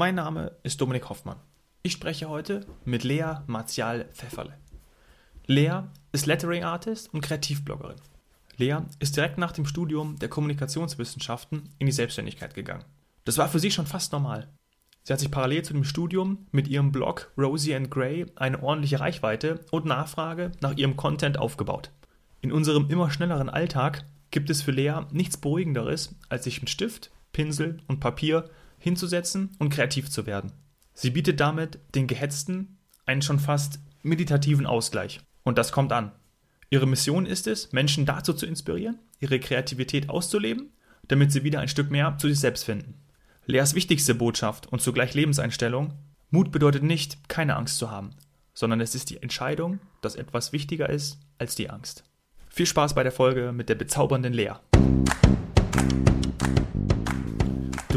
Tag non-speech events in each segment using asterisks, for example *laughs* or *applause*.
Mein Name ist Dominik Hoffmann. Ich spreche heute mit Lea Martial-Pfefferle. Lea ist Lettering Artist und Kreativbloggerin. Lea ist direkt nach dem Studium der Kommunikationswissenschaften in die Selbstständigkeit gegangen. Das war für sie schon fast normal. Sie hat sich parallel zu dem Studium mit ihrem Blog Rosie and Grey eine ordentliche Reichweite und Nachfrage nach ihrem Content aufgebaut. In unserem immer schnelleren Alltag gibt es für Lea nichts Beruhigenderes, als sich mit Stift, Pinsel und Papier hinzusetzen und kreativ zu werden. Sie bietet damit den Gehetzten einen schon fast meditativen Ausgleich. Und das kommt an. Ihre Mission ist es, Menschen dazu zu inspirieren, ihre Kreativität auszuleben, damit sie wieder ein Stück mehr zu sich selbst finden. Leas wichtigste Botschaft und zugleich Lebenseinstellung, Mut bedeutet nicht, keine Angst zu haben, sondern es ist die Entscheidung, dass etwas wichtiger ist als die Angst. Viel Spaß bei der Folge mit der bezaubernden Lea.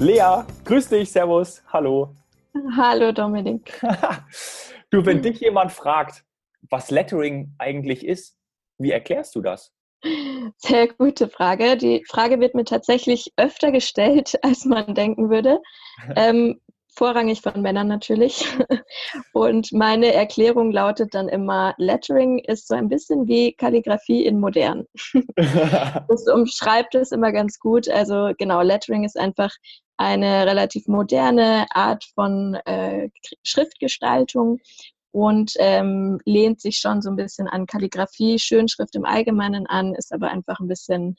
Lea, grüß dich, Servus, hallo. Hallo Dominik. *laughs* du, wenn dich jemand fragt, was Lettering eigentlich ist, wie erklärst du das? Sehr gute Frage. Die Frage wird mir tatsächlich öfter gestellt, *laughs* als man denken würde. Ähm, vorrangig von Männern natürlich. *laughs* Und meine Erklärung lautet dann immer, Lettering ist so ein bisschen wie Kalligrafie in modern. das umschreibt es immer ganz gut. Also genau, Lettering ist einfach eine relativ moderne Art von äh, Schriftgestaltung und ähm, lehnt sich schon so ein bisschen an Kalligrafie, Schönschrift im Allgemeinen an, ist aber einfach ein bisschen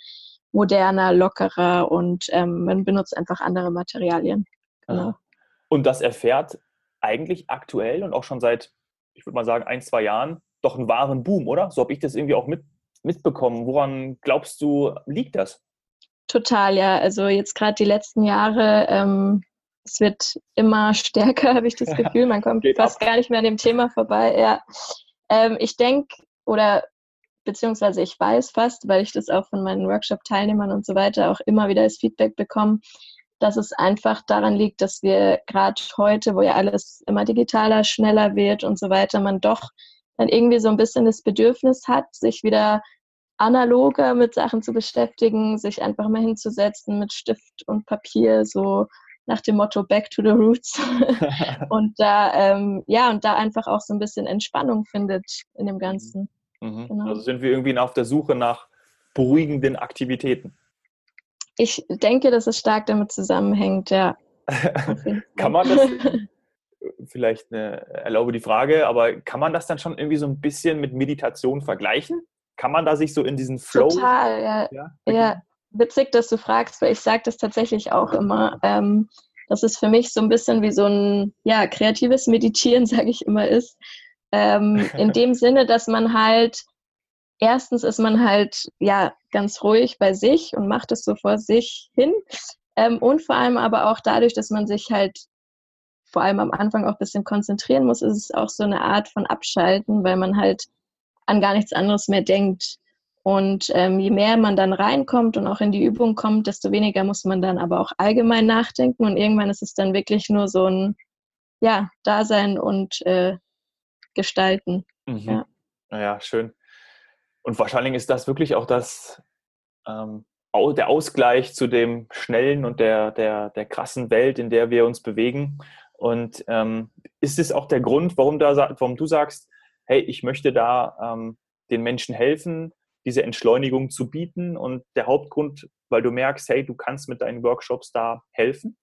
moderner, lockerer und ähm, man benutzt einfach andere Materialien. Genau. Und das erfährt eigentlich aktuell und auch schon seit, ich würde mal sagen, ein, zwei Jahren doch einen wahren Boom, oder? So habe ich das irgendwie auch mit, mitbekommen. Woran glaubst du, liegt das? Total, ja. Also jetzt gerade die letzten Jahre ähm, es wird immer *laughs* stärker, habe ich das Gefühl. Man kommt fast ab. gar nicht mehr an dem Thema vorbei. Ja. Ähm, ich denke, oder beziehungsweise ich weiß fast, weil ich das auch von meinen Workshop-Teilnehmern und so weiter auch immer wieder als Feedback bekomme, dass es einfach daran liegt, dass wir gerade heute, wo ja alles immer digitaler, schneller wird und so weiter, man doch dann irgendwie so ein bisschen das Bedürfnis hat, sich wieder analoger mit Sachen zu beschäftigen, sich einfach mal hinzusetzen mit Stift und Papier, so nach dem Motto Back to the Roots. *laughs* und da, ähm, ja, und da einfach auch so ein bisschen Entspannung findet in dem Ganzen. Mhm. Genau. Also sind wir irgendwie auf der Suche nach beruhigenden Aktivitäten. Ich denke, dass es stark damit zusammenhängt, ja. *laughs* kann man das, *laughs* vielleicht eine, erlaube die Frage, aber kann man das dann schon irgendwie so ein bisschen mit Meditation vergleichen? Kann man da sich so in diesen Flow? Total, ja. ja, ja witzig, dass du fragst, weil ich sage das tatsächlich auch immer. Ähm, dass es für mich so ein bisschen wie so ein ja, kreatives Meditieren, *laughs* sage ich immer, ist. Ähm, in *laughs* dem Sinne, dass man halt, erstens ist man halt ja ganz ruhig bei sich und macht es so vor sich hin. Ähm, und vor allem aber auch dadurch, dass man sich halt vor allem am Anfang auch ein bisschen konzentrieren muss, ist es auch so eine Art von Abschalten, weil man halt an gar nichts anderes mehr denkt. Und ähm, je mehr man dann reinkommt und auch in die Übung kommt, desto weniger muss man dann aber auch allgemein nachdenken. Und irgendwann ist es dann wirklich nur so ein ja, Dasein und äh, Gestalten. Mhm. Ja. Naja, schön. Und wahrscheinlich ist das wirklich auch das, ähm, der Ausgleich zu dem schnellen und der, der, der krassen Welt, in der wir uns bewegen. Und ähm, ist es auch der Grund, warum, da, warum du sagst, hey, ich möchte da ähm, den Menschen helfen, diese Entschleunigung zu bieten und der Hauptgrund, weil du merkst, hey, du kannst mit deinen Workshops da helfen?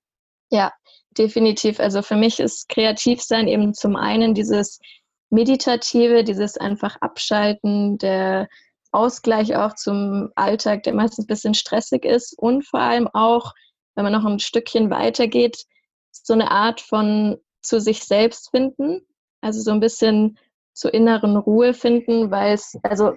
Ja, definitiv. Also für mich ist Kreativsein eben zum einen dieses Meditative, dieses einfach Abschalten, der Ausgleich auch zum Alltag, der meistens ein bisschen stressig ist und vor allem auch, wenn man noch ein Stückchen weitergeht, so eine Art von zu sich selbst finden, also so ein bisschen zur inneren Ruhe finden, weil es, also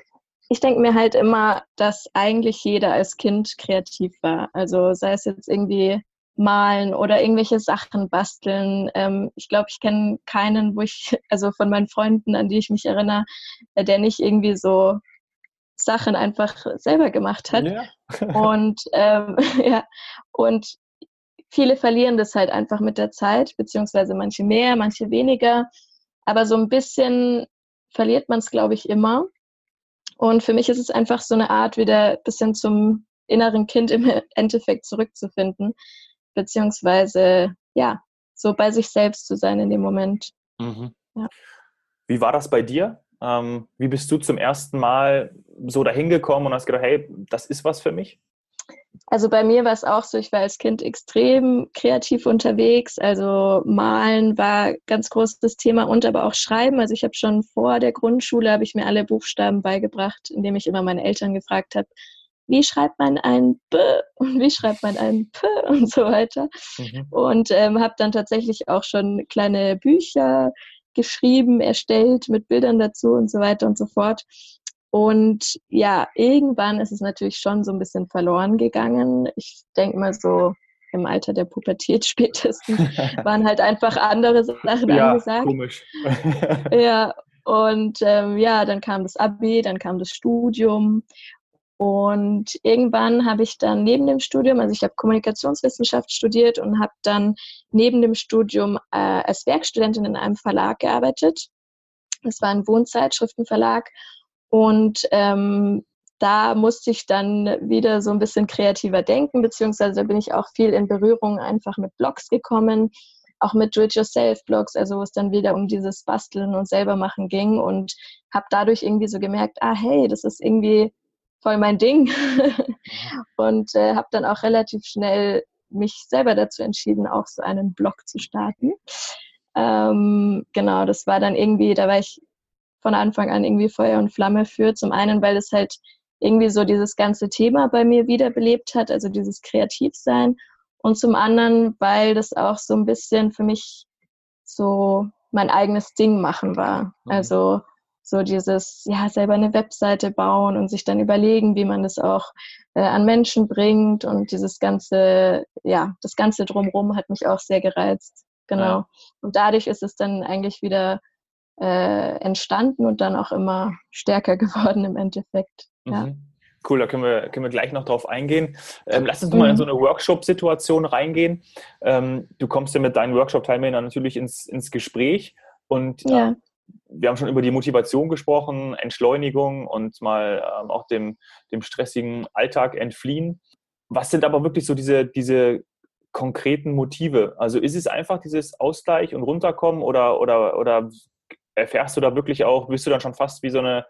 ich denke mir halt immer, dass eigentlich jeder als Kind kreativ war. Also sei es jetzt irgendwie malen oder irgendwelche Sachen basteln. Ähm, ich glaube, ich kenne keinen, wo ich, *laughs* also von meinen Freunden, an die ich mich erinnere, äh, der nicht irgendwie so Sachen einfach selber gemacht hat. Ja. *laughs* und ähm, *laughs* ja, und viele verlieren das halt einfach mit der Zeit, beziehungsweise manche mehr, manche weniger. Aber so ein bisschen verliert man es, glaube ich, immer. Und für mich ist es einfach so eine Art, wieder ein bisschen zum inneren Kind im *laughs* Endeffekt zurückzufinden, beziehungsweise ja, so bei sich selbst zu sein in dem Moment. Mhm. Ja. Wie war das bei dir? Ähm, wie bist du zum ersten Mal so dahin gekommen und hast gedacht, hey, das ist was für mich? Also bei mir war es auch so, ich war als Kind extrem kreativ unterwegs. Also malen war ganz großes Thema und aber auch schreiben. Also ich habe schon vor der Grundschule habe ich mir alle Buchstaben beigebracht, indem ich immer meine Eltern gefragt habe, wie schreibt man ein B *laughs* und wie schreibt man ein P *laughs* und so weiter. Mhm. Und ähm, habe dann tatsächlich auch schon kleine Bücher geschrieben, erstellt mit Bildern dazu und so weiter und so fort. Und ja, irgendwann ist es natürlich schon so ein bisschen verloren gegangen. Ich denke mal so im Alter der Pubertät *laughs* spätestens *laughs* waren halt einfach andere Sachen ja, angesagt. Komisch. *laughs* ja, und ähm, ja, dann kam das Abi, dann kam das Studium und irgendwann habe ich dann neben dem Studium, also ich habe Kommunikationswissenschaft studiert und habe dann neben dem Studium äh, als Werkstudentin in einem Verlag gearbeitet. Das war ein Wohnzeitschriftenverlag. Und ähm, da musste ich dann wieder so ein bisschen kreativer denken, beziehungsweise bin ich auch viel in Berührung einfach mit Blogs gekommen, auch mit Do-it-yourself-Blogs, also wo es dann wieder um dieses Basteln und selbermachen ging und habe dadurch irgendwie so gemerkt, ah hey, das ist irgendwie voll mein Ding. *laughs* und äh, habe dann auch relativ schnell mich selber dazu entschieden, auch so einen Blog zu starten. Ähm, genau, das war dann irgendwie, da war ich von Anfang an irgendwie Feuer und Flamme für. Zum einen, weil es halt irgendwie so dieses ganze Thema bei mir wiederbelebt hat, also dieses Kreativsein. Und zum anderen, weil das auch so ein bisschen für mich so mein eigenes Ding machen war. Mhm. Also so dieses, ja, selber eine Webseite bauen und sich dann überlegen, wie man das auch äh, an Menschen bringt und dieses ganze, ja, das ganze drumherum hat mich auch sehr gereizt. Genau. Ja. Und dadurch ist es dann eigentlich wieder äh, entstanden und dann auch immer stärker *laughs* geworden im Endeffekt. Ja. Mhm. Cool, da können wir, können wir gleich noch drauf eingehen. Ähm, lass uns mhm. mal in so eine Workshop-Situation reingehen. Ähm, du kommst ja mit deinen Workshop-Teilnehmern natürlich ins, ins Gespräch und ja wir haben schon über die Motivation gesprochen, Entschleunigung und mal ähm, auch dem, dem stressigen Alltag entfliehen. Was sind aber wirklich so diese, diese konkreten Motive? Also ist es einfach dieses Ausgleich und Runterkommen oder, oder, oder erfährst du da wirklich auch, bist du dann schon fast wie so eine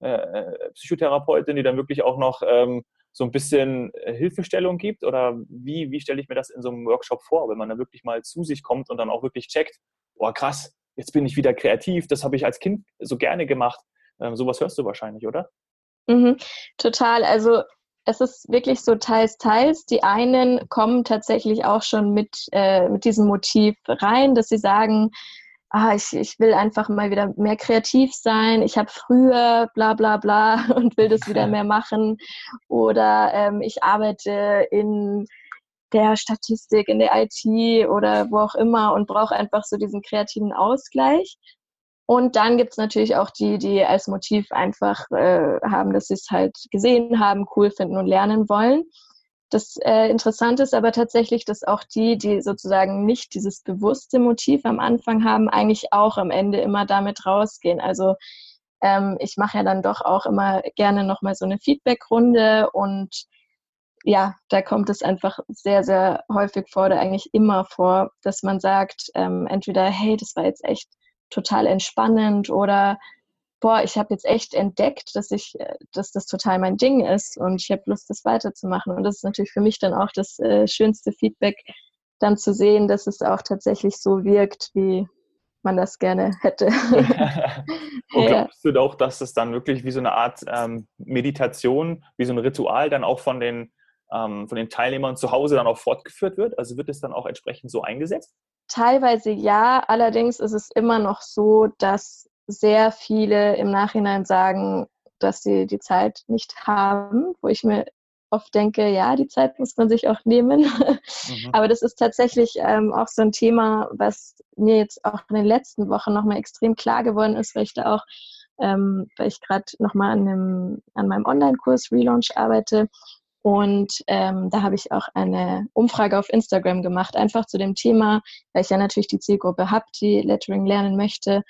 äh, äh Psychotherapeutin, die dann wirklich auch noch ähm, so ein bisschen äh, Hilfestellung gibt? Oder wie, wie stelle ich mir das in so einem Workshop vor, wenn man da wirklich mal zu sich kommt und dann auch wirklich checkt, boah krass, jetzt bin ich wieder kreativ, das habe ich als Kind so gerne gemacht. Ähm, sowas hörst du wahrscheinlich, oder? Mhm, total. Also es ist wirklich so teils, teils. Die einen kommen tatsächlich auch schon mit, äh, mit diesem Motiv rein, dass sie sagen, ah, ich, ich will einfach mal wieder mehr kreativ sein. Ich habe früher bla bla bla *laughs* und will das wieder *laughs* mehr machen. Oder ähm, ich arbeite in der Statistik, in der IT oder wo auch immer und brauche einfach so diesen kreativen Ausgleich. Und dann gibt es natürlich auch die, die als Motiv einfach äh, haben, dass sie es halt gesehen haben, cool finden und lernen wollen. Das äh, Interessante ist aber tatsächlich, dass auch die, die sozusagen nicht dieses bewusste Motiv am Anfang haben, eigentlich auch am Ende immer damit rausgehen. Also ähm, ich mache ja dann doch auch immer gerne nochmal so eine Feedback-Runde und ja, da kommt es einfach sehr, sehr häufig vor oder eigentlich immer vor, dass man sagt, ähm, entweder, hey, das war jetzt echt total entspannend oder boah, ich habe jetzt echt entdeckt, dass ich, äh, dass das total mein Ding ist und ich habe Lust, das weiterzumachen. Und das ist natürlich für mich dann auch das äh, schönste Feedback, dann zu sehen, dass es auch tatsächlich so wirkt, wie man das gerne hätte. *laughs* und glaubst du auch, dass es dann wirklich wie so eine Art ähm, Meditation, wie so ein Ritual dann auch von den ähm, von den Teilnehmern zu Hause dann auch fortgeführt wird? Also wird es dann auch entsprechend so eingesetzt? Teilweise ja, allerdings ist es immer noch so, dass sehr viele im Nachhinein sagen, dass sie die Zeit nicht haben, wo ich mir oft denke, ja, die Zeit muss man sich auch nehmen. Mhm. Aber das ist tatsächlich ähm, auch so ein Thema, was mir jetzt auch in den letzten Wochen nochmal extrem klar geworden ist, weil ich da auch, ähm, weil ich gerade nochmal an, an meinem Online-Kurs Relaunch arbeite. Und ähm, da habe ich auch eine Umfrage auf Instagram gemacht, einfach zu dem Thema, weil ich ja natürlich die Zielgruppe habe, die Lettering lernen möchte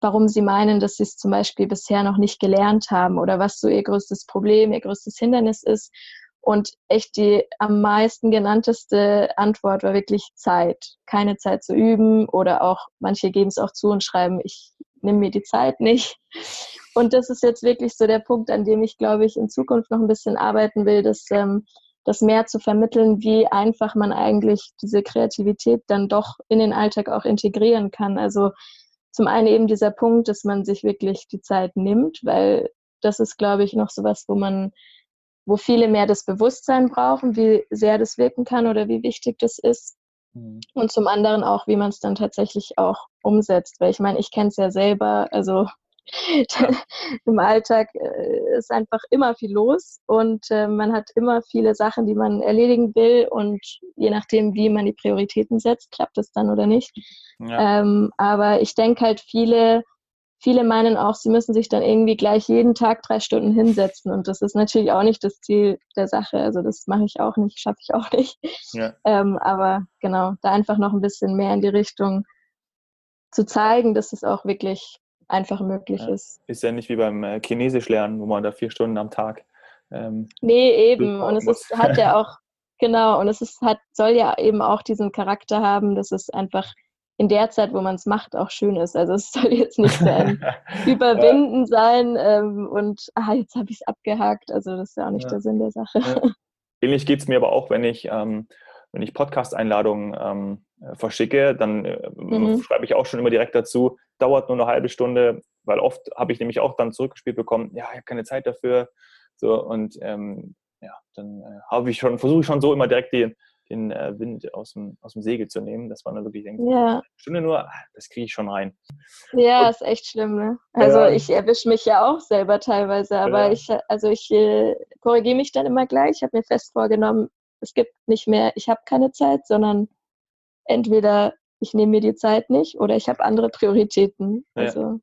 warum sie meinen, dass sie es zum Beispiel bisher noch nicht gelernt haben oder was so ihr größtes Problem, ihr größtes Hindernis ist. Und echt die am meisten genannteste Antwort war wirklich Zeit. Keine Zeit zu üben oder auch manche geben es auch zu und schreiben, ich nehme mir die Zeit nicht. Und das ist jetzt wirklich so der Punkt, an dem ich, glaube ich, in Zukunft noch ein bisschen arbeiten will, dass ähm, das mehr zu vermitteln, wie einfach man eigentlich diese Kreativität dann doch in den Alltag auch integrieren kann. Also zum einen eben dieser Punkt, dass man sich wirklich die Zeit nimmt, weil das ist, glaube ich, noch sowas, wo man, wo viele mehr das Bewusstsein brauchen, wie sehr das wirken kann oder wie wichtig das ist. Mhm. Und zum anderen auch, wie man es dann tatsächlich auch umsetzt. Weil ich meine, ich kenne es ja selber, also *laughs* im Alltag äh, ist einfach immer viel los und äh, man hat immer viele Sachen, die man erledigen will und je nachdem, wie man die Prioritäten setzt, klappt es dann oder nicht. Ja. Ähm, aber ich denke halt, viele, viele meinen auch, sie müssen sich dann irgendwie gleich jeden Tag drei Stunden hinsetzen und das ist natürlich auch nicht das Ziel der Sache. Also das mache ich auch nicht, schaffe ich auch nicht. Ja. Ähm, aber genau, da einfach noch ein bisschen mehr in die Richtung zu zeigen, dass es auch wirklich einfach möglich ja. ist. Ist ja nicht wie beim äh, Chinesisch lernen, wo man da vier Stunden am Tag. Ähm, nee, eben. Und es ist, hat ja *laughs* auch, genau, und es ist, hat, soll ja eben auch diesen Charakter haben, dass es einfach in der Zeit, wo man es macht, auch schön ist. Also es *laughs* soll jetzt nicht so ein Überwinden *laughs* ja. sein ähm, und ah, jetzt habe ich es abgehakt. Also das ist ja auch nicht ja. der Sinn der Sache. Ähnlich geht es mir aber auch, wenn ich, ähm, wenn ich Podcast-Einladungen ähm, äh, verschicke, dann äh, mhm. schreibe ich auch schon immer direkt dazu, dauert nur eine halbe Stunde, weil oft habe ich nämlich auch dann zurückgespielt bekommen, ja, ich habe keine Zeit dafür. So, und ähm, ja, dann äh, habe ich schon, versuche ich schon so immer direkt den, den äh, Wind aus dem, aus dem Segel zu nehmen, dass man dann wirklich denkt, ja. eine Stunde nur, ah, das kriege ich schon rein. Ja, und, ist echt schlimm, ne? Also ja. ich erwische mich ja auch selber teilweise, aber ja. ich, also ich äh, korrigiere mich dann immer gleich. Ich habe mir fest vorgenommen, es gibt nicht mehr, ich habe keine Zeit, sondern entweder ich nehme mir die Zeit nicht oder ich habe andere Prioritäten. Also,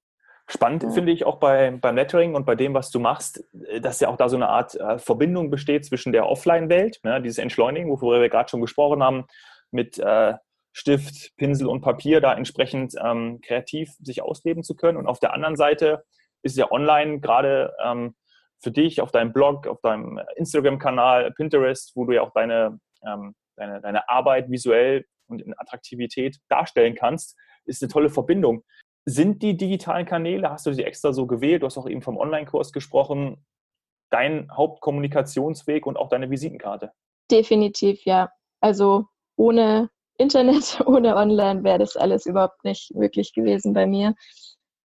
Spannend ja. finde ich auch bei, beim Lettering und bei dem, was du machst, äh, dass ja auch da so eine Art äh, Verbindung besteht zwischen der Offline-Welt, ne, dieses Entschleunigen, worüber wir gerade schon gesprochen haben, mit äh, Stift, Pinsel und Papier da entsprechend ähm, kreativ sich ausleben zu können. Und auf der anderen Seite ist ja online gerade ähm, für dich auf deinem Blog, auf deinem Instagram-Kanal, Pinterest, wo du ja auch deine, ähm, deine, deine Arbeit visuell und in Attraktivität darstellen kannst, ist eine tolle Verbindung. Sind die digitalen Kanäle, hast du sie extra so gewählt, du hast auch eben vom Online-Kurs gesprochen, dein Hauptkommunikationsweg und auch deine Visitenkarte? Definitiv, ja. Also ohne Internet, *laughs* ohne Online wäre das alles überhaupt nicht möglich gewesen bei mir.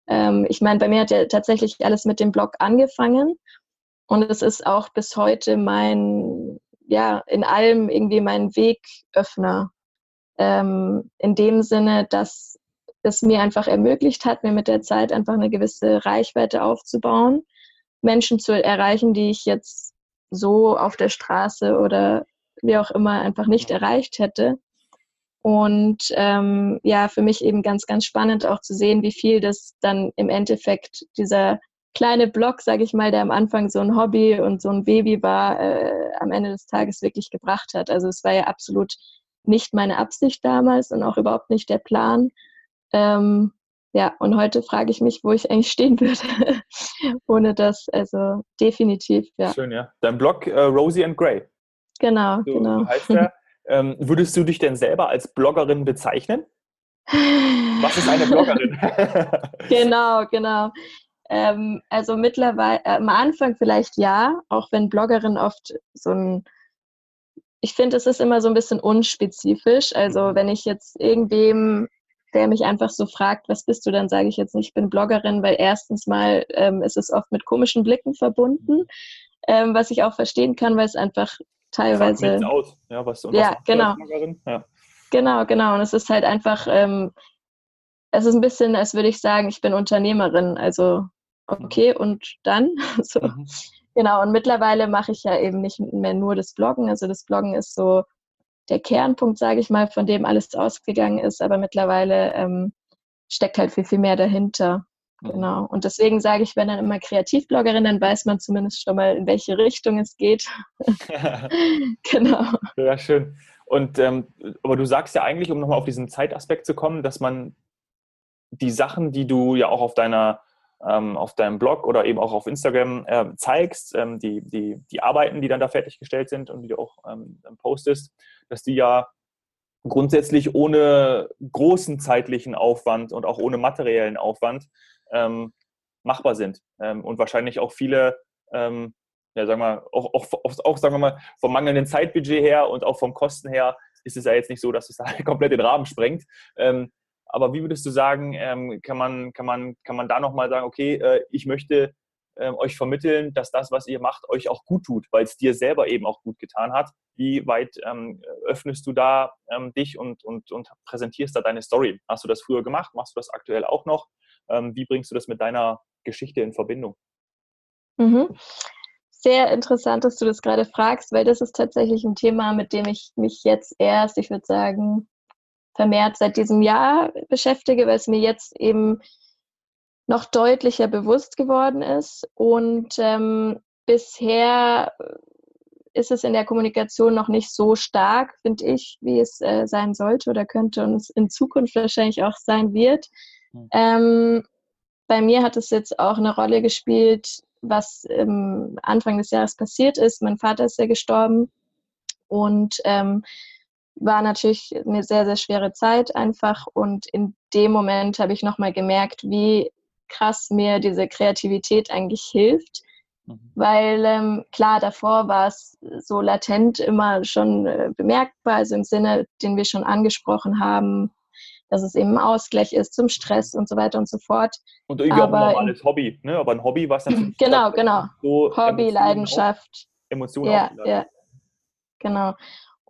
Ähm, ich meine, bei mir hat ja tatsächlich alles mit dem Blog angefangen und es ist auch bis heute mein, ja, in allem irgendwie mein Wegöffner ähm, in dem Sinne, dass es mir einfach ermöglicht hat, mir mit der Zeit einfach eine gewisse Reichweite aufzubauen, Menschen zu erreichen, die ich jetzt so auf der Straße oder wie auch immer einfach nicht erreicht hätte. Und ähm, ja, für mich eben ganz, ganz spannend auch zu sehen, wie viel das dann im Endeffekt dieser kleine Blog, sage ich mal, der am Anfang so ein Hobby und so ein Baby war, äh, am Ende des Tages wirklich gebracht hat. Also es war ja absolut nicht meine Absicht damals und auch überhaupt nicht der Plan. Ähm, ja, und heute frage ich mich, wo ich eigentlich stehen *laughs* würde ohne das. Also definitiv, ja. Schön, ja. Dein Blog äh, Rosie and Grey. Genau, so, genau. Heißt der, *laughs* ähm, würdest du dich denn selber als Bloggerin bezeichnen? Was ist eine Bloggerin? *laughs* genau, genau. Ähm, also mittlerweile, äh, am Anfang vielleicht ja, auch wenn Bloggerin oft so ein ich finde, es ist immer so ein bisschen unspezifisch. Also mhm. wenn ich jetzt irgendwem, der mich einfach so fragt, was bist du, dann sage ich jetzt nicht, ich bin Bloggerin, weil erstens mal ähm, ist es oft mit komischen Blicken verbunden, ähm, was ich auch verstehen kann, weil es einfach teilweise. Aus. Ja, was, ja was genau. Ja. Genau, genau. Und es ist halt einfach, ähm, es ist ein bisschen, als würde ich sagen, ich bin Unternehmerin. Also, okay, mhm. und dann? *laughs* so. Genau, und mittlerweile mache ich ja eben nicht mehr nur das Bloggen. Also das Bloggen ist so der Kernpunkt, sage ich mal, von dem alles ausgegangen ist, aber mittlerweile ähm, steckt halt viel, viel mehr dahinter. Mhm. Genau. Und deswegen sage ich, wenn dann immer Kreativbloggerin, dann weiß man zumindest schon mal, in welche Richtung es geht. *laughs* *laughs* genau. Ja, schön. Und ähm, aber du sagst ja eigentlich, um nochmal auf diesen Zeitaspekt zu kommen, dass man die Sachen, die du ja auch auf deiner auf deinem Blog oder eben auch auf Instagram äh, zeigst, ähm, die, die, die Arbeiten, die dann da fertiggestellt sind und die du auch ähm, postest, dass die ja grundsätzlich ohne großen zeitlichen Aufwand und auch ohne materiellen Aufwand ähm, machbar sind ähm, und wahrscheinlich auch viele, ähm, ja, sagen wir, auch, auch, auch, sagen wir mal, vom mangelnden Zeitbudget her und auch vom Kosten her ist es ja jetzt nicht so, dass es da *laughs* komplett den Rahmen sprengt. Aber wie würdest du sagen, ähm, kann, man, kann, man, kann man da nochmal sagen, okay, äh, ich möchte äh, euch vermitteln, dass das, was ihr macht, euch auch gut tut, weil es dir selber eben auch gut getan hat. Wie weit ähm, öffnest du da ähm, dich und, und, und präsentierst da deine Story? Hast du das früher gemacht? Machst du das aktuell auch noch? Ähm, wie bringst du das mit deiner Geschichte in Verbindung? Mhm. Sehr interessant, dass du das gerade fragst, weil das ist tatsächlich ein Thema, mit dem ich mich jetzt erst, ich würde sagen, vermehrt seit diesem Jahr beschäftige, weil es mir jetzt eben noch deutlicher bewusst geworden ist. Und ähm, bisher ist es in der Kommunikation noch nicht so stark, finde ich, wie es äh, sein sollte oder könnte und es in Zukunft wahrscheinlich auch sein wird. Mhm. Ähm, bei mir hat es jetzt auch eine Rolle gespielt, was ähm, Anfang des Jahres passiert ist. Mein Vater ist ja gestorben und ähm, war natürlich eine sehr, sehr schwere Zeit einfach. Und in dem Moment habe ich nochmal gemerkt, wie krass mir diese Kreativität eigentlich hilft. Mhm. Weil ähm, klar, davor war es so latent immer schon äh, bemerkbar, also im Sinne, den wir schon angesprochen haben, dass es eben ein Ausgleich ist zum Stress und so weiter und so fort. Und irgendwie Aber, auch ein normales Hobby, ne? Aber ein Hobby, was natürlich *laughs* genau, genau, so Hobby, Leidenschaft, Emotionen ja, ja, genau.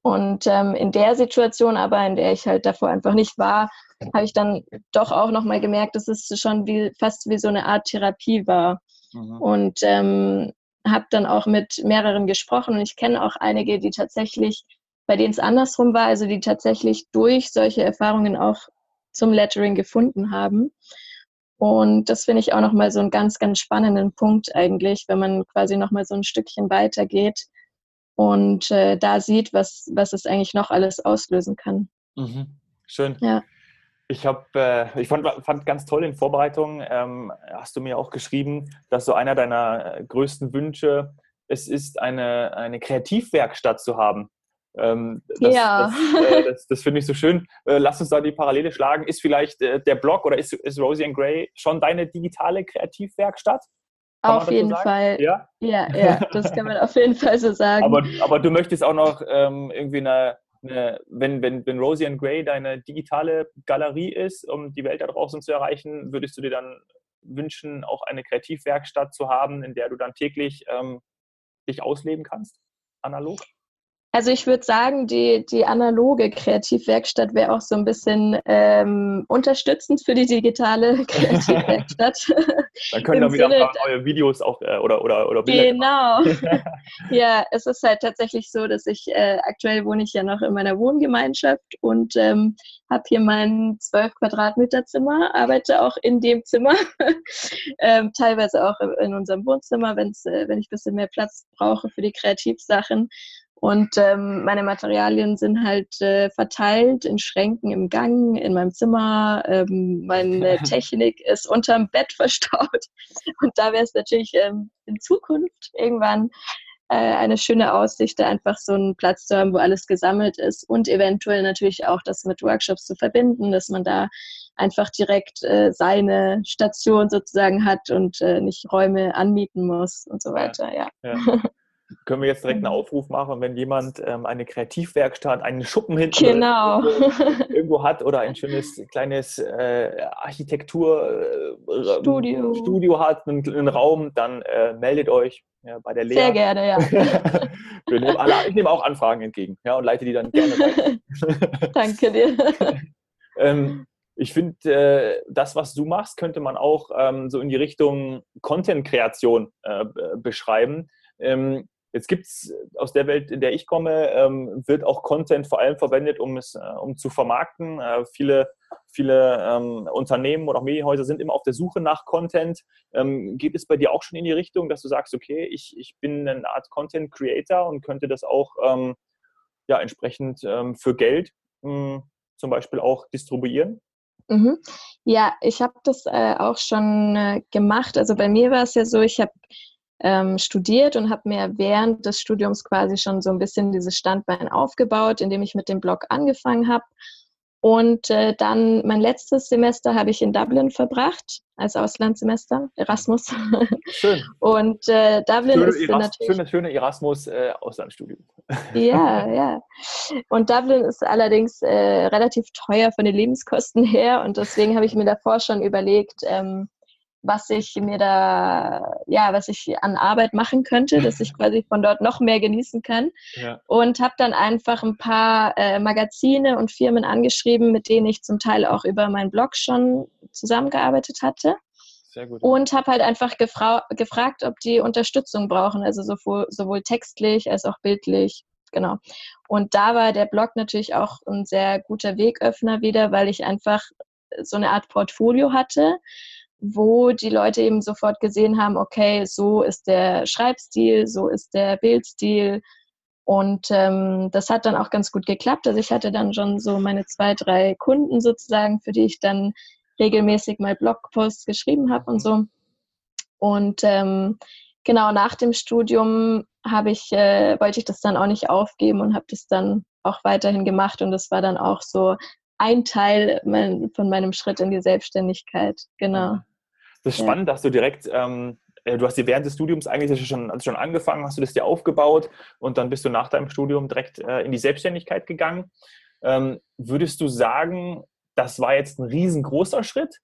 Und ähm, in der Situation aber, in der ich halt davor einfach nicht war, habe ich dann doch auch nochmal gemerkt, dass es schon wie, fast wie so eine Art Therapie war. Mhm. Und ähm, habe dann auch mit mehreren gesprochen und ich kenne auch einige, die tatsächlich, bei denen es andersrum war, also die tatsächlich durch solche Erfahrungen auch zum Lettering gefunden haben. Und das finde ich auch nochmal so einen ganz, ganz spannenden Punkt eigentlich, wenn man quasi nochmal so ein Stückchen weitergeht und äh, da sieht, was, was es eigentlich noch alles auslösen kann. Mhm. Schön. Ja. Ich habe, äh, ich fand, fand ganz toll in Vorbereitung, ähm, hast du mir auch geschrieben, dass so einer deiner äh, größten Wünsche es ist, eine, eine Kreativwerkstatt zu haben. Ähm, das, ja. Das, äh, das, das finde ich so schön. Äh, lass uns da die Parallele schlagen. Ist vielleicht äh, der Blog oder ist, ist Rosie and Gray schon deine digitale Kreativwerkstatt? Kann auf jeden so Fall. Ja? ja, ja, das kann man *laughs* auf jeden Fall so sagen. Aber, aber du möchtest auch noch ähm, irgendwie eine, eine, wenn, wenn, wenn Rosie and Gray deine digitale Galerie ist, um die Welt da draußen zu erreichen, würdest du dir dann wünschen, auch eine Kreativwerkstatt zu haben, in der du dann täglich ähm, dich ausleben kannst, analog? Also ich würde sagen, die, die analoge Kreativwerkstatt wäre auch so ein bisschen ähm, unterstützend für die digitale *laughs* Kreativwerkstatt. *laughs* Dann können da wieder ein paar neue Videos auch äh, oder, oder, oder Bilder Genau. *laughs* ja, es ist halt tatsächlich so, dass ich äh, aktuell wohne ich ja noch in meiner Wohngemeinschaft und ähm, habe hier mein 12 Quadratmeter Zimmer, arbeite auch in dem Zimmer, ähm, teilweise auch in unserem Wohnzimmer, wenn's, äh, wenn ich ein bisschen mehr Platz brauche für die Kreativsachen. Und ähm, meine Materialien sind halt äh, verteilt in Schränken im Gang, in meinem Zimmer. Ähm, meine *laughs* Technik ist unterm Bett verstaut. Und da wäre es natürlich ähm, in Zukunft irgendwann äh, eine schöne Aussicht, da einfach so einen Platz zu haben, wo alles gesammelt ist und eventuell natürlich auch das mit Workshops zu verbinden, dass man da einfach direkt äh, seine Station sozusagen hat und äh, nicht Räume anmieten muss und so weiter. Ja. ja. ja. *laughs* können wir jetzt direkt einen mhm. Aufruf machen, wenn jemand ähm, eine Kreativwerkstatt, einen Schuppen hinten genau. *laughs* irgendwo, hat oder ein schönes kleines äh, Architekturstudio äh, Studio hat, einen, einen Raum, dann äh, meldet euch ja, bei der Lea. Sehr gerne, ja. *laughs* wir nehmen alle, ich nehme auch Anfragen entgegen ja, und leite die dann gerne weiter. *laughs* Danke dir. ähm, ich finde, äh, das, was du machst, könnte man auch ähm, so in die Richtung Content-Kreation äh, beschreiben. Ähm, jetzt gibt es aus der Welt, in der ich komme, ähm, wird auch Content vor allem verwendet, um es äh, um zu vermarkten. Äh, viele viele ähm, Unternehmen oder auch Medienhäuser sind immer auf der Suche nach Content. Ähm, geht es bei dir auch schon in die Richtung, dass du sagst, okay, ich, ich bin eine Art Content Creator und könnte das auch ähm, ja, entsprechend ähm, für Geld mh, hm, zum Beispiel auch distribuieren? Mhm. Ja, ich habe das äh, auch schon äh, gemacht. Also bei mir war es ja so, ich habe ähm, studiert und habe mir während des Studiums quasi schon so ein bisschen dieses Standbein aufgebaut, indem ich mit dem Blog angefangen habe und äh, dann mein letztes Semester habe ich in Dublin verbracht, als Auslandssemester, Erasmus. *laughs* Schön. Und äh, Dublin schöne ist Eras natürlich... Schöne, schöne Erasmus-Auslandsstudium. Äh, *laughs* ja, ja. Und Dublin ist allerdings äh, relativ teuer von den Lebenskosten her. Und deswegen habe ich mir davor schon überlegt, ähm, was ich mir da, ja, was ich an Arbeit machen könnte, dass ich *laughs* quasi von dort noch mehr genießen kann. Ja. Und habe dann einfach ein paar äh, Magazine und Firmen angeschrieben, mit denen ich zum Teil auch über meinen Blog schon zusammengearbeitet hatte. Sehr gut. Und habe halt einfach gefragt, ob die Unterstützung brauchen, also sowohl, sowohl textlich als auch bildlich. Genau. Und da war der Blog natürlich auch ein sehr guter Wegöffner wieder, weil ich einfach so eine Art Portfolio hatte, wo die Leute eben sofort gesehen haben, okay, so ist der Schreibstil, so ist der Bildstil. Und ähm, das hat dann auch ganz gut geklappt. Also ich hatte dann schon so meine zwei, drei Kunden sozusagen, für die ich dann regelmäßig mal Blogposts geschrieben habe und so. Und ähm, genau nach dem Studium habe ich, äh, wollte ich das dann auch nicht aufgeben und habe das dann auch weiterhin gemacht. Und das war dann auch so ein Teil mein, von meinem Schritt in die Selbstständigkeit. Genau. Das ist ja. spannend, dass du direkt, ähm, äh, du hast dir während des Studiums eigentlich schon, schon angefangen, hast du das dir aufgebaut und dann bist du nach deinem Studium direkt äh, in die Selbstständigkeit gegangen. Ähm, würdest du sagen, das war jetzt ein riesengroßer Schritt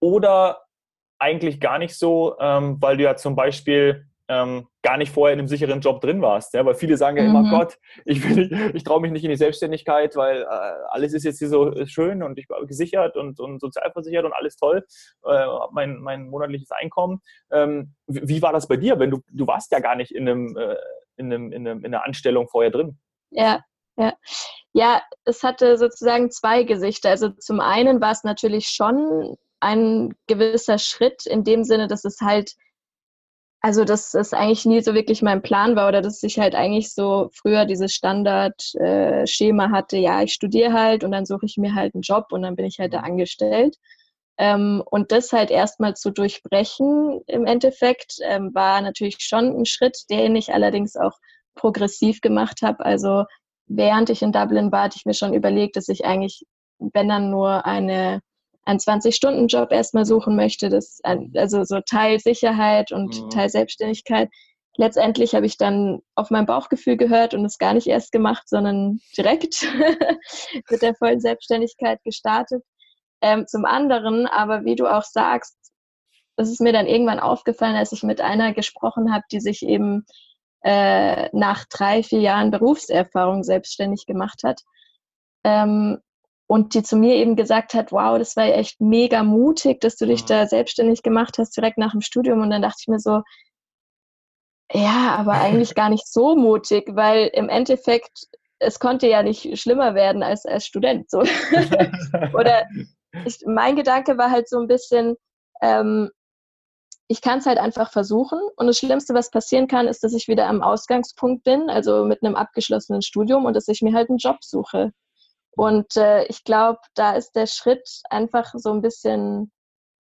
oder eigentlich gar nicht so, ähm, weil du ja zum Beispiel ähm, gar nicht vorher in einem sicheren Job drin warst. Ja? Weil viele sagen ja immer, mhm. Gott, ich, ich traue mich nicht in die Selbstständigkeit, weil äh, alles ist jetzt hier so schön und ich bin gesichert und, und sozialversichert und alles toll, äh, mein, mein monatliches Einkommen. Ähm, wie, wie, war das bei dir? Wenn du, du warst ja gar nicht in, einem, äh, in, einem, in, einem, in einer Anstellung vorher drin. Ja, ja. Ja, es hatte sozusagen zwei Gesichter. Also zum einen war es natürlich schon ein gewisser Schritt in dem Sinne, dass es halt also, dass das eigentlich nie so wirklich mein Plan war oder dass ich halt eigentlich so früher dieses Standardschema äh, hatte, ja, ich studiere halt und dann suche ich mir halt einen Job und dann bin ich halt da angestellt. Ähm, und das halt erstmal zu durchbrechen im Endeffekt ähm, war natürlich schon ein Schritt, den ich allerdings auch progressiv gemacht habe. Also während ich in Dublin war, hatte ich mir schon überlegt, dass ich eigentlich, wenn dann nur eine einen 20-Stunden-Job erstmal suchen möchte, das, also so Teil Sicherheit und mhm. Teil Selbstständigkeit. Letztendlich habe ich dann auf mein Bauchgefühl gehört und es gar nicht erst gemacht, sondern direkt *laughs* mit der vollen Selbstständigkeit gestartet. Ähm, zum anderen, aber wie du auch sagst, das ist mir dann irgendwann aufgefallen, als ich mit einer gesprochen habe, die sich eben äh, nach drei, vier Jahren Berufserfahrung selbstständig gemacht hat. Ähm, und die zu mir eben gesagt hat, wow, das war echt mega mutig, dass du dich da selbstständig gemacht hast, direkt nach dem Studium. Und dann dachte ich mir so, ja, aber eigentlich gar nicht so mutig, weil im Endeffekt, es konnte ja nicht schlimmer werden als als Student. So. *laughs* Oder ich, mein Gedanke war halt so ein bisschen, ähm, ich kann es halt einfach versuchen. Und das Schlimmste, was passieren kann, ist, dass ich wieder am Ausgangspunkt bin, also mit einem abgeschlossenen Studium und dass ich mir halt einen Job suche. Und äh, ich glaube, da ist der Schritt einfach so ein bisschen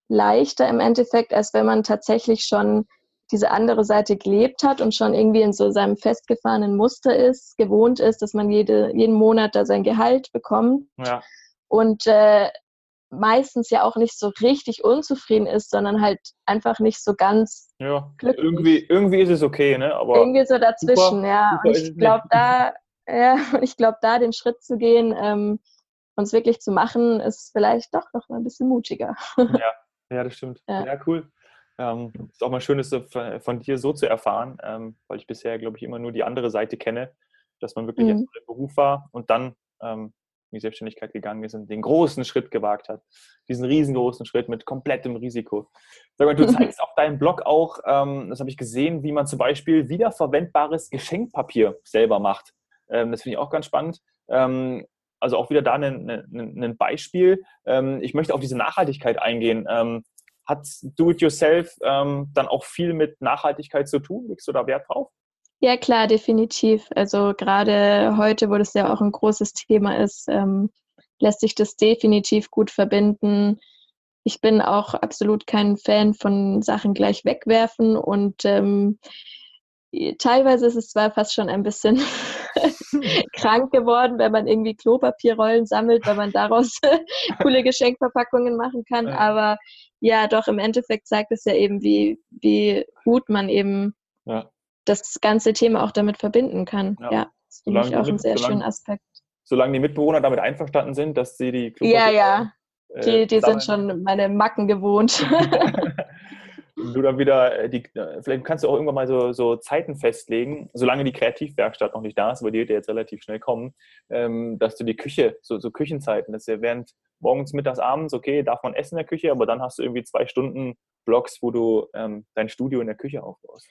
leichter im Endeffekt, als wenn man tatsächlich schon diese andere Seite gelebt hat und schon irgendwie in so seinem festgefahrenen Muster ist, gewohnt ist, dass man jede, jeden Monat da sein Gehalt bekommt. Ja. Und äh, meistens ja auch nicht so richtig unzufrieden ist, sondern halt einfach nicht so ganz ja, glücklich. Irgendwie, irgendwie ist es okay, ne? Aber irgendwie so dazwischen, super, ja. Super und ich glaube, da ja, *laughs* und ich glaube, da den Schritt zu gehen ähm, und es wirklich zu machen, ist vielleicht doch noch mal ein bisschen mutiger. *laughs* Ja, ja das stimmt. Ja, ja cool. Ähm, ist auch mal schön, es von dir so zu erfahren, ähm, weil ich bisher, glaube ich, immer nur die andere Seite kenne, dass man wirklich mhm. im Beruf war und dann ähm, in die Selbstständigkeit gegangen ist und den großen Schritt gewagt hat. Diesen riesengroßen Schritt mit komplettem Risiko. Sag mal, du *laughs* zeigst auf deinem Blog auch, ähm, das habe ich gesehen, wie man zum Beispiel wiederverwendbares Geschenkpapier selber macht. Ähm, das finde ich auch ganz spannend. Ähm, also auch wieder da ein Beispiel. Ähm, ich möchte auf diese Nachhaltigkeit eingehen. Ähm, hat Do-it-yourself ähm, dann auch viel mit Nachhaltigkeit zu tun? Legst du da Wert drauf? Ja, klar, definitiv. Also gerade heute, wo das ja auch ein großes Thema ist, ähm, lässt sich das definitiv gut verbinden. Ich bin auch absolut kein Fan von Sachen gleich wegwerfen und ähm, teilweise ist es zwar fast schon ein bisschen *laughs* krank geworden, wenn man irgendwie Klopapierrollen sammelt, weil man daraus *laughs* coole Geschenkverpackungen machen kann, aber ja, doch im Endeffekt zeigt es ja eben, wie, wie gut man eben ja das ganze Thema auch damit verbinden kann. Ja, ja das finde ich auch einen sehr solange, schönen Aspekt. Solange die Mitbewohner damit einverstanden sind, dass sie die Klopapier Ja, ja. Äh, die, die sind schon meine Macken gewohnt. *laughs* du dann wieder, äh, die, äh, vielleicht kannst du auch irgendwann mal so, so, Zeiten festlegen, solange die Kreativwerkstatt noch nicht da ist, aber die wird ja jetzt relativ schnell kommen, ähm, dass du die Küche, so, so Küchenzeiten, dass ja während morgens, mittags, abends, okay, darf man essen in der Küche, aber dann hast du irgendwie zwei Stunden Blocks, wo du ähm, dein Studio in der Küche aufbaust.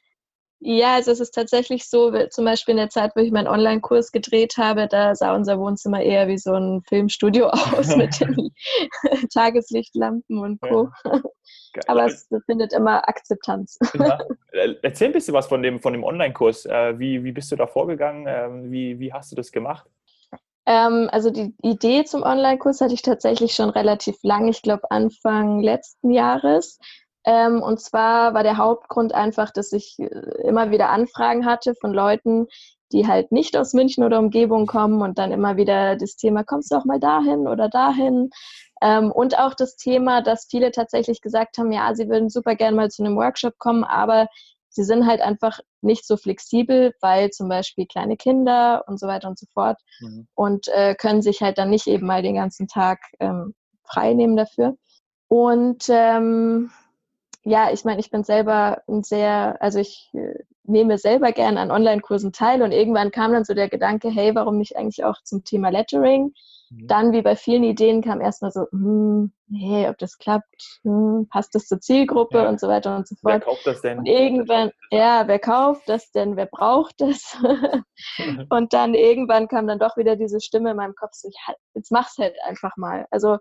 Ja, also es ist tatsächlich so, zum Beispiel in der Zeit, wo ich meinen Online-Kurs gedreht habe, da sah unser Wohnzimmer eher wie so ein Filmstudio *laughs* aus mit den *laughs* Tageslichtlampen und Co. Ja. *laughs* Aber es findet immer Akzeptanz. Ja. Erzähl ein bisschen was von dem, von dem Online-Kurs. Äh, wie, wie bist du da vorgegangen? Ähm, wie, wie hast du das gemacht? Ähm, also die Idee zum Online-Kurs hatte ich tatsächlich schon relativ lang, ich glaube Anfang letzten Jahres. Ähm, und zwar war der Hauptgrund einfach, dass ich äh, immer wieder Anfragen hatte von Leuten, die halt nicht aus München oder Umgebung kommen und dann immer wieder das Thema, kommst du auch mal dahin oder dahin? Ähm, und auch das Thema, dass viele tatsächlich gesagt haben, ja, sie würden super gerne mal zu einem Workshop kommen, aber sie sind halt einfach nicht so flexibel, weil zum Beispiel kleine Kinder und so weiter und so fort mhm. und äh, können sich halt dann nicht eben mal den ganzen Tag ähm, frei nehmen dafür. Und ähm, ja, ich meine, ich bin selber ein sehr, also ich äh, nehme selber gerne an Online-Kursen teil und irgendwann kam dann so der Gedanke, hey, warum nicht eigentlich auch zum Thema Lettering? Mhm. Dann, wie bei vielen Ideen, kam erstmal so, hm, nee, ob das klappt, hm, passt das zur Zielgruppe ja. und so weiter und so fort. Wer kauft das denn? Und irgendwann, ja, wer kauft das denn? Wer braucht das? *laughs* und dann irgendwann kam dann doch wieder diese Stimme in meinem Kopf, so, ja, jetzt mach's halt einfach mal. Also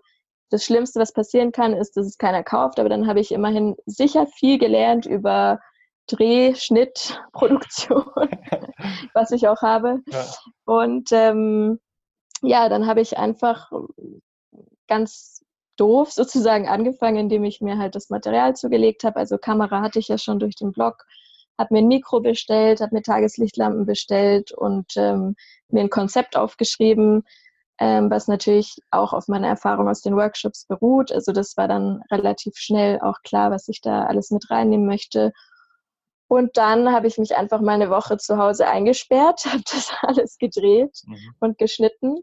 das Schlimmste, was passieren kann, ist, dass es keiner kauft, aber dann habe ich immerhin sicher viel gelernt über Dreh, Schnitt, Produktion, *laughs* was ich auch habe. Ja. Und ähm, ja, dann habe ich einfach ganz doof sozusagen angefangen, indem ich mir halt das Material zugelegt habe. Also Kamera hatte ich ja schon durch den Blog, habe mir ein Mikro bestellt, habe mir Tageslichtlampen bestellt und ähm, mir ein Konzept aufgeschrieben, ähm, was natürlich auch auf meiner Erfahrung aus den Workshops beruht. Also das war dann relativ schnell auch klar, was ich da alles mit reinnehmen möchte. Und dann habe ich mich einfach mal eine Woche zu Hause eingesperrt, *laughs* habe das alles gedreht mhm. und geschnitten.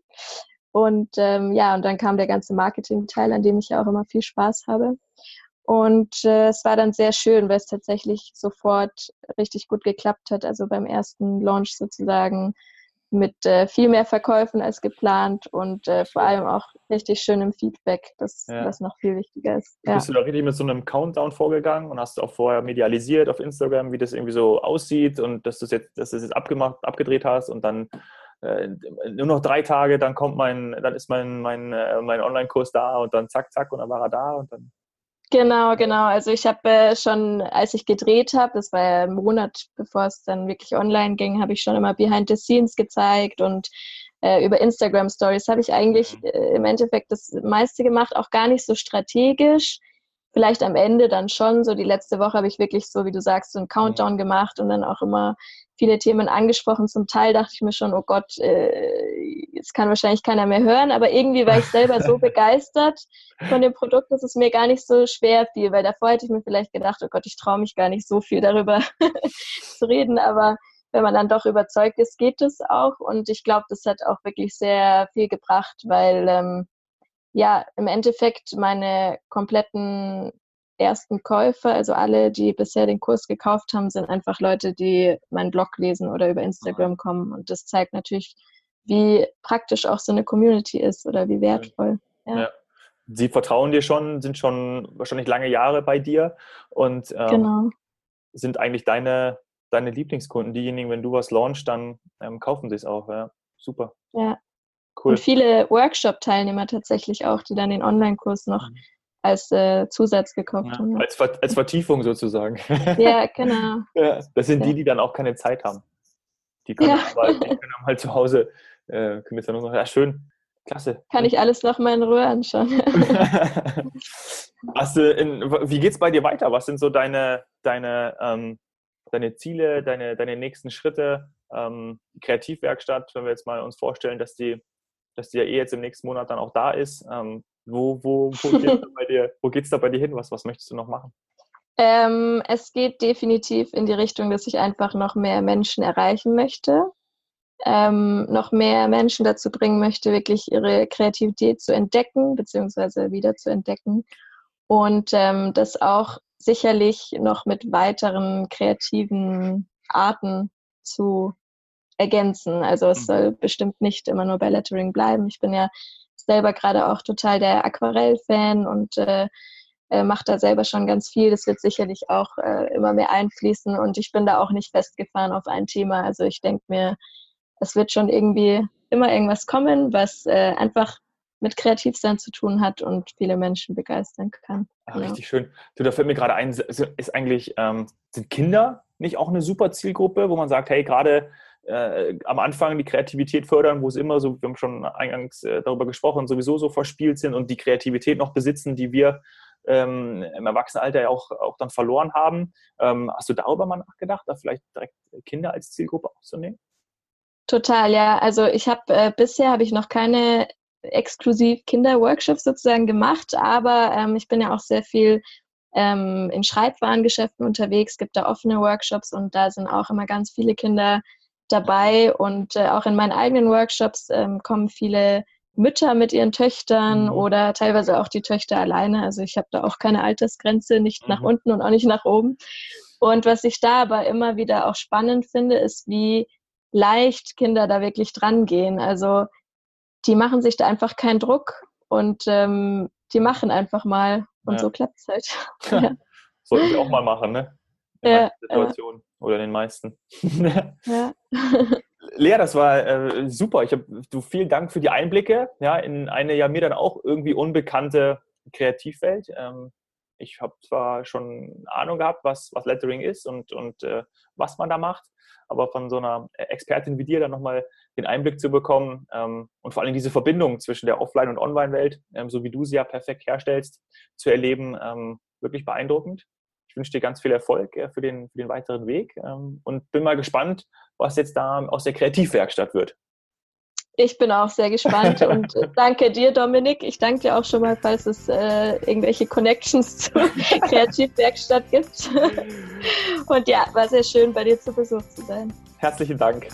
Und ähm, ja, und dann kam der ganze Marketing-Teil, an dem ich ja auch immer viel Spaß habe. Und äh, es war dann sehr schön, weil es tatsächlich sofort richtig gut geklappt hat. Also beim ersten Launch sozusagen mit äh, viel mehr Verkäufen als geplant und äh, vor allem auch richtig schönem Feedback, das, ja. das noch viel wichtiger ist. Ja. Bist du da richtig mit so einem Countdown vorgegangen und hast auch vorher medialisiert auf Instagram, wie das irgendwie so aussieht und dass du es jetzt, dass du es jetzt abgemacht, abgedreht hast und dann äh, nur noch drei Tage, dann kommt mein, dann ist mein, mein, äh, mein Online-Kurs da und dann zack, zack und dann war er da und dann Genau, genau. Also ich habe äh, schon, als ich gedreht habe, das war ja ein Monat, bevor es dann wirklich online ging, habe ich schon immer Behind the Scenes gezeigt und äh, über Instagram Stories habe ich eigentlich mhm. äh, im Endeffekt das meiste gemacht, auch gar nicht so strategisch. Vielleicht am Ende dann schon. So die letzte Woche habe ich wirklich so, wie du sagst, so einen Countdown gemacht und dann auch immer viele Themen angesprochen. Zum Teil dachte ich mir schon, oh Gott, äh, jetzt kann wahrscheinlich keiner mehr hören, aber irgendwie war ich selber so *laughs* begeistert von dem Produkt, dass es mir gar nicht so schwer fiel, weil davor hätte ich mir vielleicht gedacht, oh Gott, ich traue mich gar nicht so viel darüber *laughs* zu reden, aber wenn man dann doch überzeugt ist, geht es auch und ich glaube, das hat auch wirklich sehr viel gebracht, weil ähm, ja, im Endeffekt meine kompletten ersten Käufer, also alle, die bisher den Kurs gekauft haben, sind einfach Leute, die meinen Blog lesen oder über Instagram kommen. Und das zeigt natürlich, wie praktisch auch so eine Community ist oder wie wertvoll. Ja. ja. Sie vertrauen dir schon, sind schon wahrscheinlich lange Jahre bei dir und ähm, genau. sind eigentlich deine, deine Lieblingskunden. Diejenigen, wenn du was launchst, dann ähm, kaufen sie es auch. Ja. Super. Ja. Cool. Und viele Workshop-Teilnehmer tatsächlich auch, die dann den Online-Kurs noch mhm. als äh, Zusatz gekauft ja, haben. Als, als Vertiefung sozusagen. *laughs* Ja, genau. ja, das sind die, die dann auch keine Zeit haben. Die können, ja. aber, die können halt zu Hause, äh, können jetzt dann noch, ja schön, klasse. Kann ich alles noch mal in Ruhe anschauen. *laughs* Hast du in, wie geht's bei dir weiter? Was sind so deine, deine, ähm, deine Ziele, deine, deine nächsten Schritte? Ähm, Kreativwerkstatt, wenn wir jetzt mal uns vorstellen, dass die, dass die ja eh jetzt im nächsten Monat dann auch da ist. Ähm, wo, wo, wo geht es da bei dir hin? Was, was möchtest du noch machen? Ähm, es geht definitiv in die Richtung, dass ich einfach noch mehr Menschen erreichen möchte, ähm, noch mehr Menschen dazu bringen möchte, wirklich ihre Kreativität zu entdecken, beziehungsweise wieder zu entdecken. Und ähm, das auch sicherlich noch mit weiteren kreativen Arten zu ergänzen. Also es mhm. soll bestimmt nicht immer nur bei Lettering bleiben. Ich bin ja selber gerade auch total der Aquarell-Fan und äh, äh, macht da selber schon ganz viel. Das wird sicherlich auch äh, immer mehr einfließen und ich bin da auch nicht festgefahren auf ein Thema. Also ich denke mir, es wird schon irgendwie immer irgendwas kommen, was äh, einfach mit Kreativsein zu tun hat und viele Menschen begeistern kann. Ach, genau. Richtig schön. Du, da fällt mir gerade ein, ist eigentlich, ähm, sind Kinder nicht auch eine super Zielgruppe, wo man sagt, hey, gerade äh, am Anfang die Kreativität fördern, wo es immer so, wir haben schon eingangs äh, darüber gesprochen, sowieso so verspielt sind und die Kreativität noch besitzen, die wir ähm, im Erwachsenenalter ja auch, auch dann verloren haben. Ähm, hast du darüber mal nachgedacht, da vielleicht direkt Kinder als Zielgruppe aufzunehmen? Total, ja. Also ich habe äh, bisher habe ich noch keine exklusiv Kinderworkshops sozusagen gemacht, aber ähm, ich bin ja auch sehr viel ähm, in Schreibwarengeschäften unterwegs, gibt da offene Workshops und da sind auch immer ganz viele Kinder dabei und äh, auch in meinen eigenen Workshops ähm, kommen viele Mütter mit ihren Töchtern mhm. oder teilweise auch die Töchter alleine. Also ich habe da auch keine Altersgrenze, nicht mhm. nach unten und auch nicht nach oben. Und was ich da aber immer wieder auch spannend finde, ist, wie leicht Kinder da wirklich dran gehen. Also die machen sich da einfach keinen Druck und ähm, die machen einfach mal und ja. so klappt es halt. *laughs* ja. Sollten wir auch mal machen, ne? Ja, Situationen ja. oder in den meisten. *laughs* ja. Lea, das war äh, super. Ich habe du vielen Dank für die Einblicke ja, in eine ja mir dann auch irgendwie unbekannte Kreativwelt. Ähm, ich habe zwar schon Ahnung gehabt, was, was Lettering ist und, und äh, was man da macht, aber von so einer Expertin wie dir dann nochmal den Einblick zu bekommen ähm, und vor allem diese Verbindung zwischen der Offline- und Online-Welt, ähm, so wie du sie ja perfekt herstellst, zu erleben, ähm, wirklich beeindruckend. Ich wünsche dir ganz viel Erfolg äh, für, den, für den weiteren Weg ähm, und bin mal gespannt, was jetzt da aus der Kreativwerkstatt wird. Ich bin auch sehr gespannt *laughs* und danke dir, Dominik. Ich danke dir auch schon mal, falls es äh, irgendwelche Connections zur *laughs* Kreativwerkstatt gibt. *laughs* Und ja, war sehr schön, bei dir zu Besuch zu sein. Herzlichen Dank.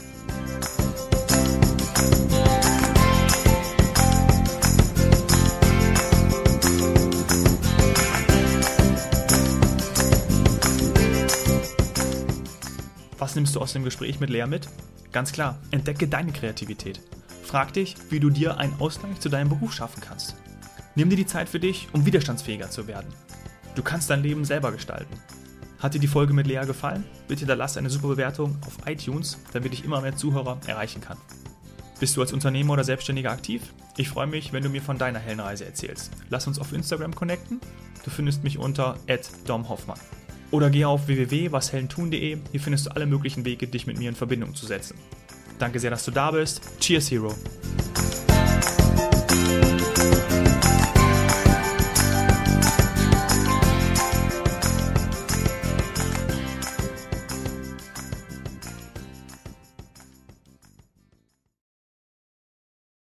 Was nimmst du aus dem Gespräch mit Lea mit? Ganz klar, entdecke deine Kreativität. Frag dich, wie du dir einen Ausgleich zu deinem Beruf schaffen kannst. Nimm dir die Zeit für dich, um widerstandsfähiger zu werden. Du kannst dein Leben selber gestalten. Hat dir die Folge mit Lea gefallen? Bitte hinterlass eine super Bewertung auf iTunes, damit ich immer mehr Zuhörer erreichen kann. Bist du als Unternehmer oder Selbstständiger aktiv? Ich freue mich, wenn du mir von deiner Heldenreise erzählst. Lass uns auf Instagram connecten. Du findest mich unter @domhoffmann. Oder geh auf www.washeldentun.de. Hier findest du alle möglichen Wege, dich mit mir in Verbindung zu setzen. Danke sehr, dass du da bist. Cheers, Hero.